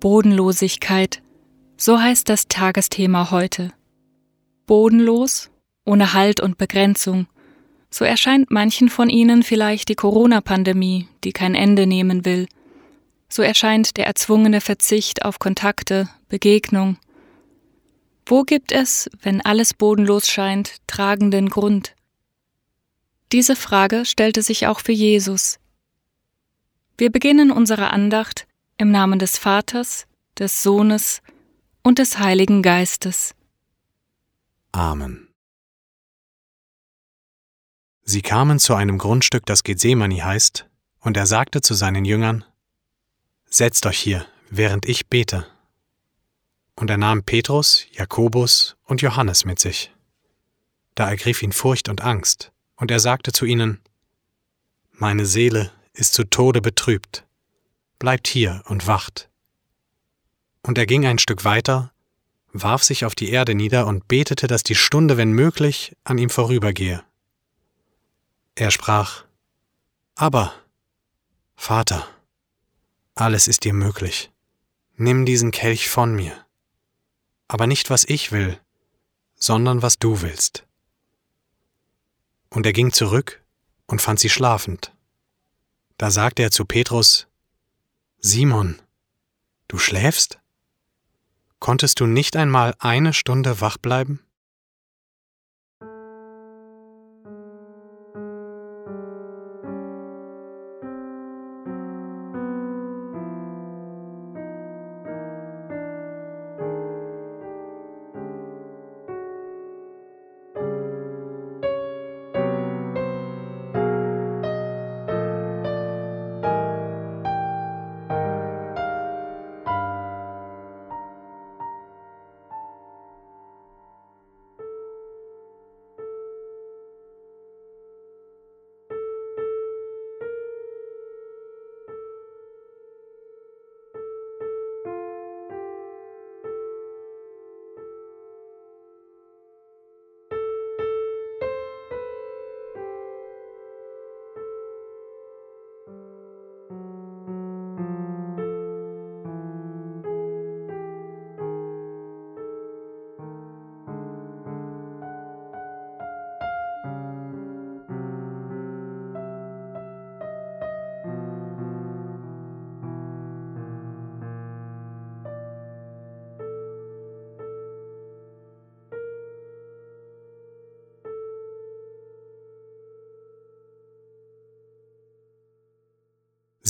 Bodenlosigkeit, so heißt das Tagesthema heute. Bodenlos, ohne Halt und Begrenzung, so erscheint manchen von Ihnen vielleicht die Corona-Pandemie, die kein Ende nehmen will. So erscheint der erzwungene Verzicht auf Kontakte, Begegnung. Wo gibt es, wenn alles bodenlos scheint, tragenden Grund? Diese Frage stellte sich auch für Jesus. Wir beginnen unsere Andacht im Namen des Vaters, des Sohnes und des Heiligen Geistes. Amen. Sie kamen zu einem Grundstück, das Gethsemane heißt, und er sagte zu seinen Jüngern, Setzt euch hier, während ich bete. Und er nahm Petrus, Jakobus und Johannes mit sich. Da ergriff ihn Furcht und Angst, und er sagte zu ihnen, Meine Seele ist zu Tode betrübt bleibt hier und wacht. Und er ging ein Stück weiter, warf sich auf die Erde nieder und betete, dass die Stunde, wenn möglich, an ihm vorübergehe. Er sprach, Aber, Vater, alles ist dir möglich, nimm diesen Kelch von mir, aber nicht was ich will, sondern was du willst. Und er ging zurück und fand sie schlafend. Da sagte er zu Petrus, Simon, du schläfst? Konntest du nicht einmal eine Stunde wach bleiben?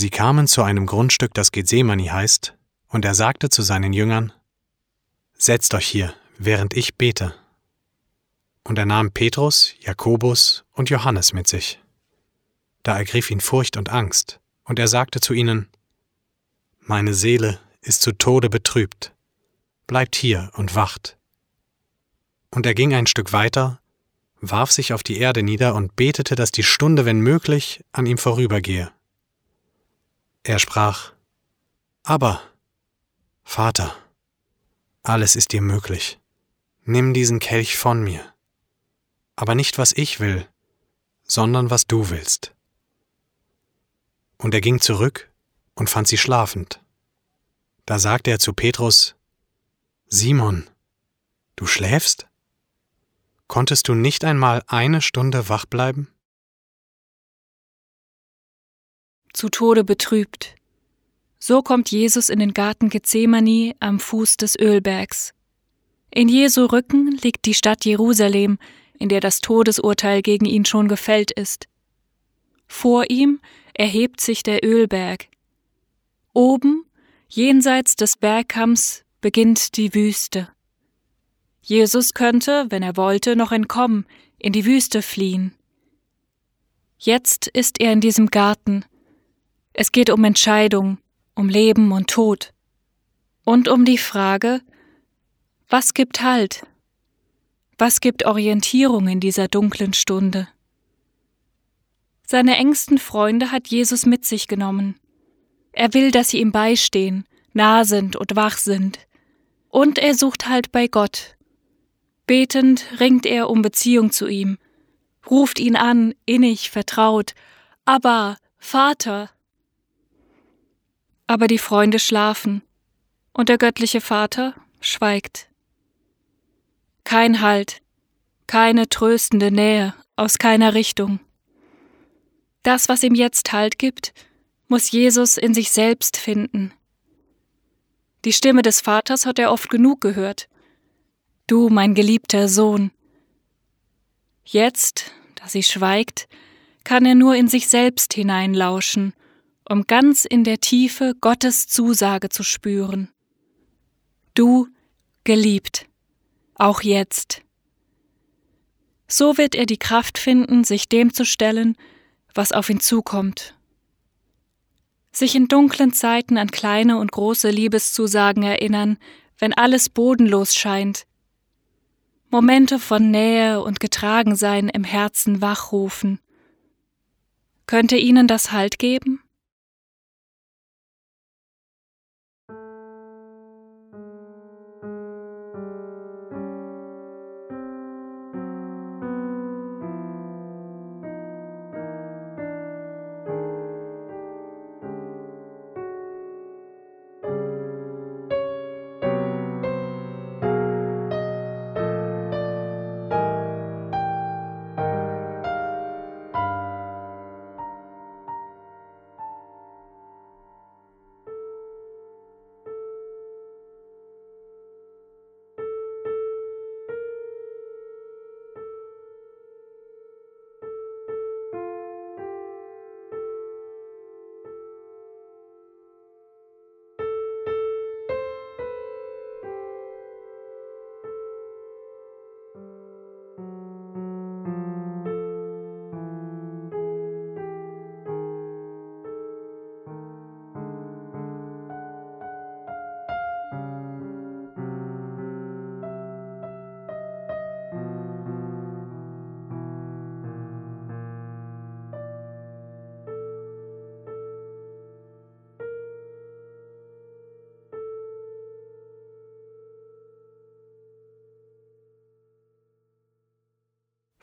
Sie kamen zu einem Grundstück, das Gethsemane heißt, und er sagte zu seinen Jüngern, Setzt euch hier, während ich bete. Und er nahm Petrus, Jakobus und Johannes mit sich. Da ergriff ihn Furcht und Angst, und er sagte zu ihnen, Meine Seele ist zu Tode betrübt, bleibt hier und wacht. Und er ging ein Stück weiter, warf sich auf die Erde nieder und betete, dass die Stunde, wenn möglich, an ihm vorübergehe. Er sprach, Aber, Vater, alles ist dir möglich, nimm diesen Kelch von mir, aber nicht was ich will, sondern was du willst. Und er ging zurück und fand sie schlafend. Da sagte er zu Petrus, Simon, du schläfst? Konntest du nicht einmal eine Stunde wach bleiben? Zu Tode betrübt. So kommt Jesus in den Garten Gethsemane am Fuß des Ölbergs. In Jesu Rücken liegt die Stadt Jerusalem, in der das Todesurteil gegen ihn schon gefällt ist. Vor ihm erhebt sich der Ölberg. Oben, jenseits des Bergkamms, beginnt die Wüste. Jesus könnte, wenn er wollte, noch entkommen, in die Wüste fliehen. Jetzt ist er in diesem Garten. Es geht um Entscheidung, um Leben und Tod. Und um die Frage, was gibt Halt? Was gibt Orientierung in dieser dunklen Stunde? Seine engsten Freunde hat Jesus mit sich genommen. Er will, dass sie ihm beistehen, nah sind und wach sind. Und er sucht Halt bei Gott. Betend ringt er um Beziehung zu ihm, ruft ihn an, innig, vertraut, aber Vater. Aber die Freunde schlafen, und der göttliche Vater schweigt. Kein Halt, keine tröstende Nähe aus keiner Richtung. Das, was ihm jetzt Halt gibt, muss Jesus in sich selbst finden. Die Stimme des Vaters hat er oft genug gehört. Du, mein geliebter Sohn. Jetzt, da sie schweigt, kann er nur in sich selbst hineinlauschen, um ganz in der Tiefe Gottes Zusage zu spüren. Du, geliebt auch jetzt. So wird er die Kraft finden, sich dem zu stellen, was auf ihn zukommt. Sich in dunklen Zeiten an kleine und große Liebeszusagen erinnern, wenn alles bodenlos scheint. Momente von Nähe und Getragensein im Herzen wachrufen. Könnte ihnen das Halt geben?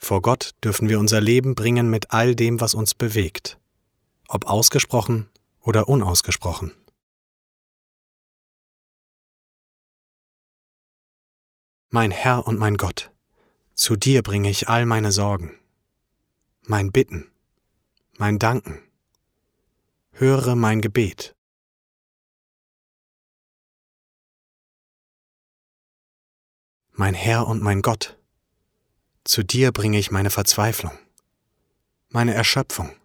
Vor Gott dürfen wir unser Leben bringen mit all dem, was uns bewegt, ob ausgesprochen oder unausgesprochen. Mein Herr und mein Gott, zu dir bringe ich all meine Sorgen, mein Bitten, mein Danken. Höre mein Gebet. Mein Herr und mein Gott, zu dir bringe ich meine Verzweiflung, meine Erschöpfung,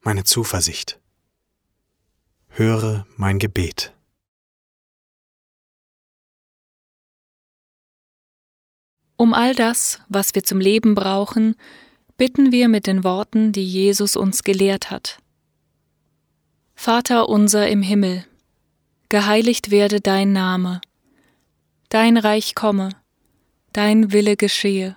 meine Zuversicht. Höre mein Gebet. Um all das, was wir zum Leben brauchen, bitten wir mit den Worten, die Jesus uns gelehrt hat. Vater unser im Himmel, geheiligt werde dein Name, dein Reich komme, dein Wille geschehe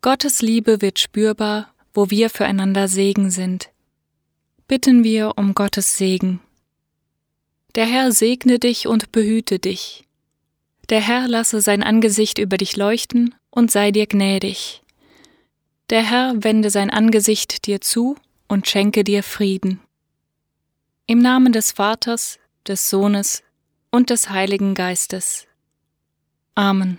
Gottes Liebe wird spürbar, wo wir füreinander Segen sind. Bitten wir um Gottes Segen. Der Herr segne dich und behüte dich. Der Herr lasse sein Angesicht über dich leuchten und sei dir gnädig. Der Herr wende sein Angesicht dir zu und schenke dir Frieden. Im Namen des Vaters, des Sohnes und des Heiligen Geistes. Amen.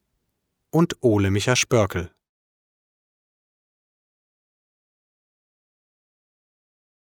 und Ole Micha Spörkel.